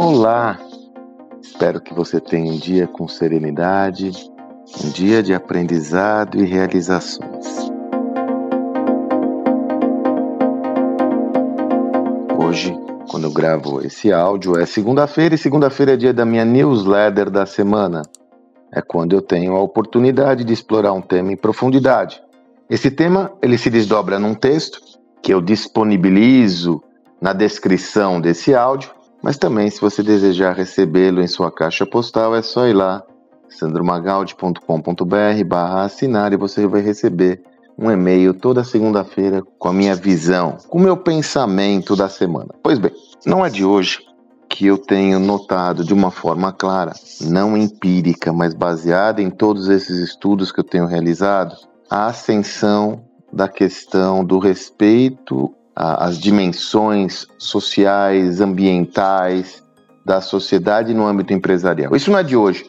Olá! Espero que você tenha um dia com serenidade, um dia de aprendizado e realizações. Hoje, quando eu gravo esse áudio, é segunda-feira e segunda-feira é dia da minha newsletter da semana. É quando eu tenho a oportunidade de explorar um tema em profundidade. Esse tema, ele se desdobra num texto que eu disponibilizo na descrição desse áudio mas também, se você desejar recebê-lo em sua caixa postal, é só ir lá, sandromagaldi.com.br barra assinar e você vai receber um e-mail toda segunda-feira com a minha visão, com o meu pensamento da semana. Pois bem, não é de hoje que eu tenho notado de uma forma clara, não empírica, mas baseada em todos esses estudos que eu tenho realizado, a ascensão da questão do respeito as dimensões sociais, ambientais da sociedade no âmbito empresarial. Isso não é de hoje.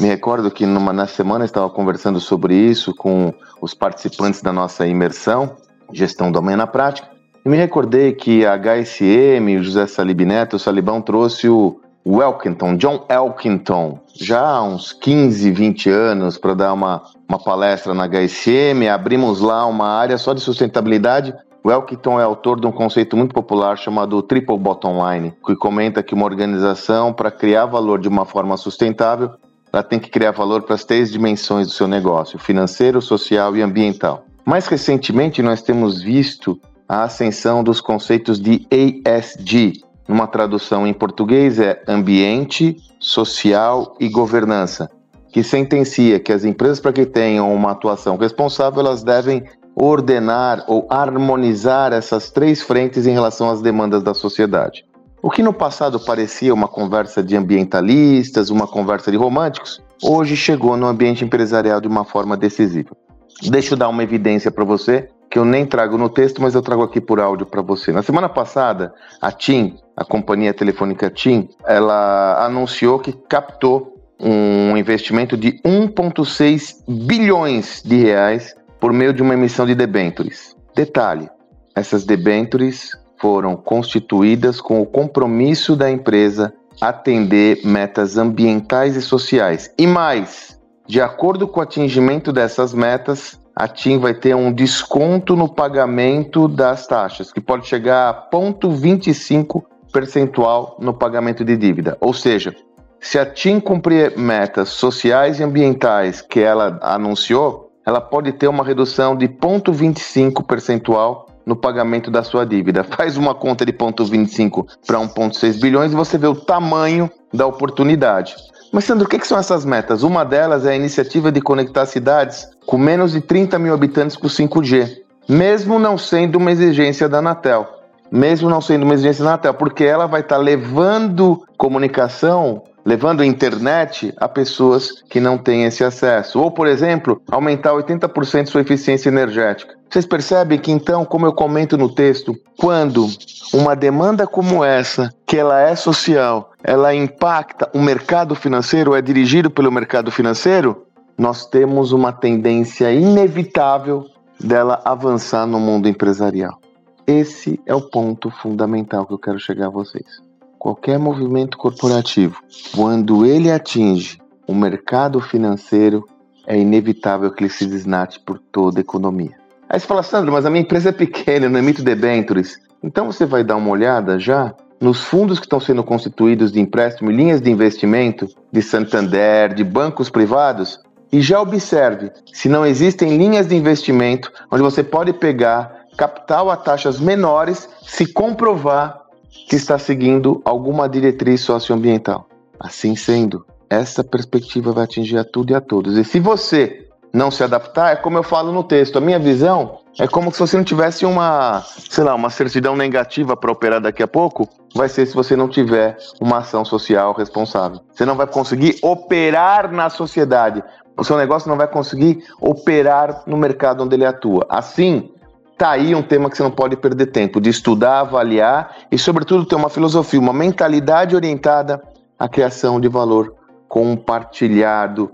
Me recordo que numa, na semana estava conversando sobre isso com os participantes da nossa imersão, Gestão do Amanhã na Prática, e me recordei que a HSM, o José Salib Neto, o Salibão trouxe o Elkington, John Elkington, já há uns 15, 20 anos, para dar uma, uma palestra na HSM. Abrimos lá uma área só de sustentabilidade o Elkington é autor de um conceito muito popular chamado Triple Bottom Line, que comenta que uma organização, para criar valor de uma forma sustentável, ela tem que criar valor para as três dimensões do seu negócio: financeiro, social e ambiental. Mais recentemente, nós temos visto a ascensão dos conceitos de ASG. Numa tradução em português é ambiente, social e governança, que sentencia que as empresas para que tenham uma atuação responsável, elas devem ordenar ou harmonizar essas três frentes em relação às demandas da sociedade. O que no passado parecia uma conversa de ambientalistas, uma conversa de românticos, hoje chegou no ambiente empresarial de uma forma decisiva. Deixa eu dar uma evidência para você que eu nem trago no texto, mas eu trago aqui por áudio para você. Na semana passada, a TIM, a companhia telefônica TIM, ela anunciou que captou um investimento de 1,6 bilhões de reais por meio de uma emissão de debêntures. Detalhe: essas debêntures foram constituídas com o compromisso da empresa atender metas ambientais e sociais. E mais, de acordo com o atingimento dessas metas, a TIM vai ter um desconto no pagamento das taxas, que pode chegar a 0,25 percentual no pagamento de dívida. Ou seja, se a TIM cumprir metas sociais e ambientais que ela anunciou, ela pode ter uma redução de 0,25 percentual no pagamento da sua dívida. Faz uma conta de 0,25 para 1,6 bilhões e você vê o tamanho da oportunidade. Mas, Sandro, o que, são essas metas? Uma delas é a iniciativa de conectar cidades com menos de 30 mil habitantes com 5G, mesmo não sendo uma exigência da Anatel. Mesmo não sendo uma exigência da Anatel, porque ela vai estar levando comunicação levando a internet a pessoas que não têm esse acesso. Ou, por exemplo, aumentar 80% sua eficiência energética. Vocês percebem que então, como eu comento no texto, quando uma demanda como essa, que ela é social, ela impacta o mercado financeiro, é dirigido pelo mercado financeiro, nós temos uma tendência inevitável dela avançar no mundo empresarial. Esse é o ponto fundamental que eu quero chegar a vocês. Qualquer movimento corporativo, quando ele atinge o mercado financeiro, é inevitável que ele se desnate por toda a economia. Aí você fala, Sandro, mas a minha empresa é pequena, eu não emito debêntures. Então você vai dar uma olhada já nos fundos que estão sendo constituídos de empréstimo e linhas de investimento de Santander, de bancos privados, e já observe se não existem linhas de investimento onde você pode pegar capital a taxas menores se comprovar que está seguindo alguma diretriz socioambiental. Assim sendo, essa perspectiva vai atingir a tudo e a todos. E se você não se adaptar, é como eu falo no texto, a minha visão é como se você não tivesse uma, sei lá, uma certidão negativa para operar daqui a pouco, vai ser se você não tiver uma ação social responsável. Você não vai conseguir operar na sociedade. O seu negócio não vai conseguir operar no mercado onde ele atua. Assim, Tá aí um tema que você não pode perder tempo de estudar, avaliar e, sobretudo, ter uma filosofia, uma mentalidade orientada à criação de valor compartilhado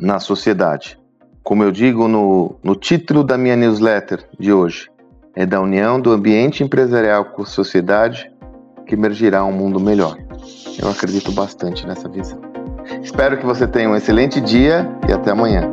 na sociedade. Como eu digo no, no título da minha newsletter de hoje, é da união do ambiente empresarial com a sociedade que emergirá um mundo melhor. Eu acredito bastante nessa visão. Espero que você tenha um excelente dia e até amanhã.